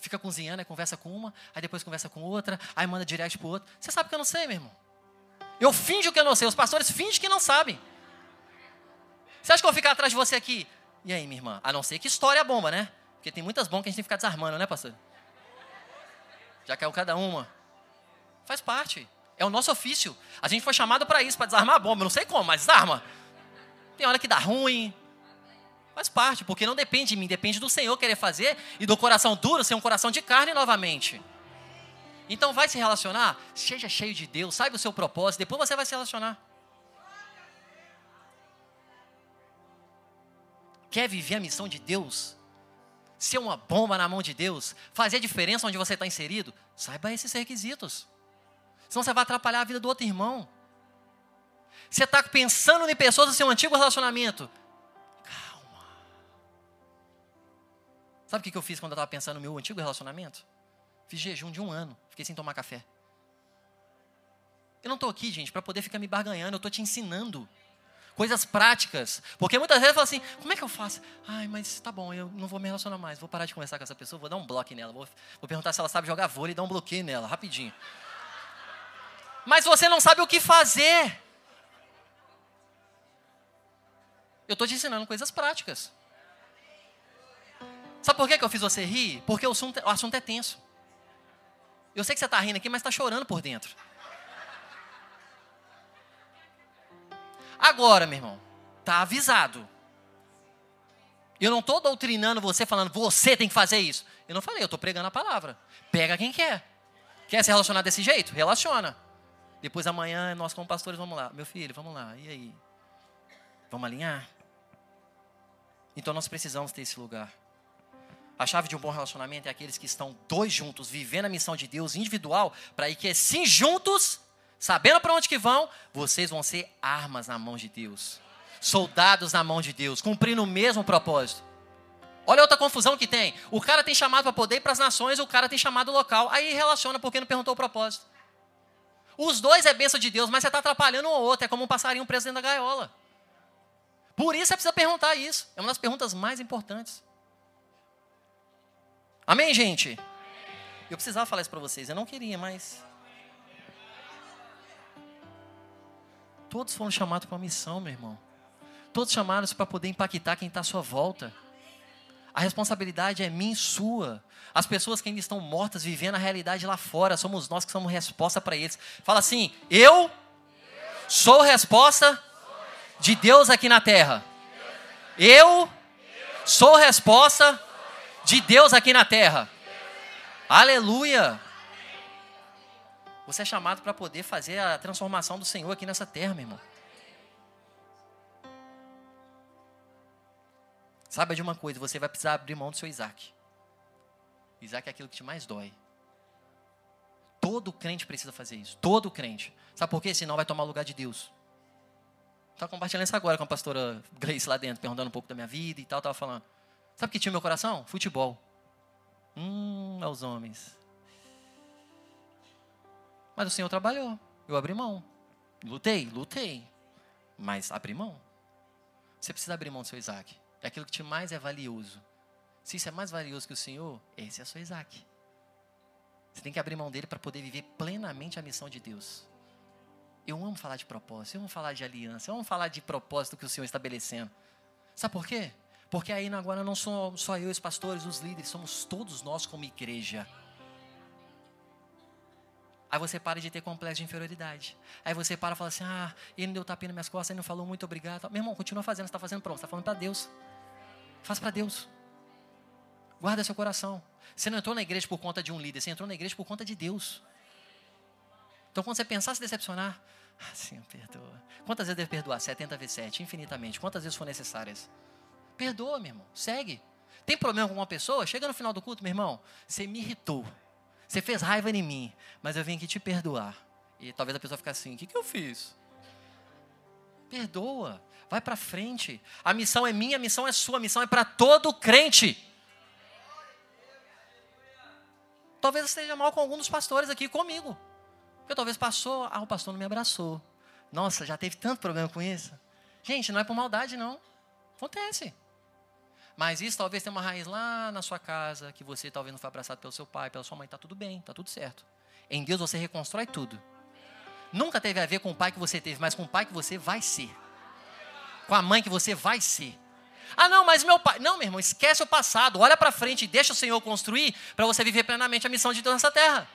fica cozinhando, aí conversa com uma, aí depois conversa com outra, aí manda direct pro outro. Você sabe que eu não sei, meu irmão. Eu finjo que eu não sei, os pastores fingem que não sabem. Você acha que eu vou ficar atrás de você aqui? E aí, minha irmã? A não ser que história é bomba, né? Porque tem muitas bombas que a gente tem que ficar desarmando, né, pastor? Já caiu cada uma. Faz parte. É o nosso ofício. A gente foi chamado para isso, para desarmar a bomba. Eu não sei como, mas desarma. Tem hora que dá ruim, Faz parte, porque não depende de mim, depende do Senhor querer fazer e do coração duro ser um coração de carne novamente. Então vai se relacionar, seja cheio de Deus, saiba o seu propósito, depois você vai se relacionar. Quer viver a missão de Deus? Ser uma bomba na mão de Deus? Fazer a diferença onde você está inserido? Saiba esses requisitos. Senão você vai atrapalhar a vida do outro irmão. Você está pensando em pessoas do seu antigo relacionamento. Sabe o que eu fiz quando eu estava pensando no meu antigo relacionamento? Fiz jejum de um ano, fiquei sem tomar café. Eu não estou aqui, gente, para poder ficar me barganhando, eu estou te ensinando coisas práticas. Porque muitas vezes eu falo assim: como é que eu faço? Ai, mas tá bom, eu não vou me relacionar mais, vou parar de conversar com essa pessoa, vou dar um bloco nela, vou, vou perguntar se ela sabe jogar vôlei e dar um bloqueio nela, rapidinho. Mas você não sabe o que fazer. Eu estou te ensinando coisas práticas. Sabe por que eu fiz você rir? Porque o assunto, o assunto é tenso. Eu sei que você está rindo aqui, mas está chorando por dentro. Agora, meu irmão, tá avisado. Eu não estou doutrinando você falando, você tem que fazer isso. Eu não falei, eu estou pregando a palavra. Pega quem quer. Quer se relacionar desse jeito? Relaciona. Depois amanhã nós como pastores vamos lá. Meu filho, vamos lá. E aí? Vamos alinhar? Então nós precisamos ter esse lugar. A chave de um bom relacionamento é aqueles que estão dois juntos, vivendo a missão de Deus individual, para ir que sim juntos, sabendo para onde que vão, vocês vão ser armas na mão de Deus. Soldados na mão de Deus, cumprindo o mesmo propósito. Olha outra confusão que tem. O cara tem chamado para poder ir para as nações, o cara tem chamado local. Aí relaciona porque não perguntou o propósito. Os dois é bênção de Deus, mas você está atrapalhando um ou outro. É como um passarinho preso dentro da gaiola. Por isso você precisa perguntar isso. É uma das perguntas mais importantes. Amém, gente? Eu precisava falar isso para vocês. Eu não queria, mas. Todos foram chamados para uma missão, meu irmão. Todos chamados para poder impactar quem está à sua volta. A responsabilidade é minha e sua. As pessoas que ainda estão mortas, vivendo a realidade lá fora, somos nós que somos resposta para eles. Fala assim: eu sou resposta de Deus aqui na terra. Eu sou resposta de Deus aqui na terra. Aleluia! Você é chamado para poder fazer a transformação do Senhor aqui nessa terra, meu irmão. Saiba de uma coisa, você vai precisar abrir mão do seu Isaac. Isaac é aquilo que te mais dói. Todo crente precisa fazer isso. Todo crente. Sabe por quê? Senão vai tomar o lugar de Deus. Estava compartilhando isso agora com a pastora Grace lá dentro, perguntando um pouco da minha vida e tal. Estava falando. Sabe o que tinha no meu coração? Futebol. Hum, aos homens. Mas o Senhor trabalhou. Eu abri mão. Lutei, lutei. Mas abri mão. Você precisa abrir mão do seu Isaac. É aquilo que te mais é valioso. Se isso é mais valioso que o Senhor, esse é o seu Isaac. Você tem que abrir mão dele para poder viver plenamente a missão de Deus. Eu amo falar de propósito, eu amo falar de aliança, eu amo falar de propósito que o Senhor está estabelecendo. Sabe por quê? Porque aí agora não sou só eu, os pastores, os líderes, somos todos nós como igreja. Aí você para de ter complexo de inferioridade. Aí você para e fala assim: ah, ele não deu tapinha nas minhas costas, ele não falou muito obrigado. Meu irmão, continua fazendo, você está fazendo pronto, você está falando para Deus. Faz para Deus. Guarda seu coração. Você não entrou na igreja por conta de um líder, você entrou na igreja por conta de Deus. Então, quando você pensar se decepcionar, ah, Senhor, perdoa. Quantas vezes deve perdoar? 70 vezes 7, infinitamente. Quantas vezes for necessárias? Perdoa, meu irmão. Segue. Tem problema com uma pessoa? Chega no final do culto, meu irmão. Você me irritou. Você fez raiva em mim. Mas eu vim aqui te perdoar. E talvez a pessoa fique assim: o que, que eu fiz? Perdoa. Vai para frente. A missão é minha, a missão é sua, a missão é para todo crente. Talvez esteja mal com algum dos pastores aqui comigo. Porque talvez passou, ah, o pastor não me abraçou. Nossa, já teve tanto problema com isso. Gente, não é por maldade, não. Acontece. Mas isso talvez tenha uma raiz lá na sua casa, que você talvez não foi abraçado pelo seu pai, pela sua mãe. Está tudo bem, está tudo certo. Em Deus você reconstrói tudo. Nunca teve a ver com o pai que você teve, mas com o pai que você vai ser. Com a mãe que você vai ser. Ah, não, mas meu pai. Não, meu irmão, esquece o passado. Olha para frente e deixa o Senhor construir para você viver plenamente a missão de Deus nessa terra.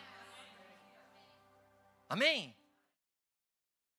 Amém?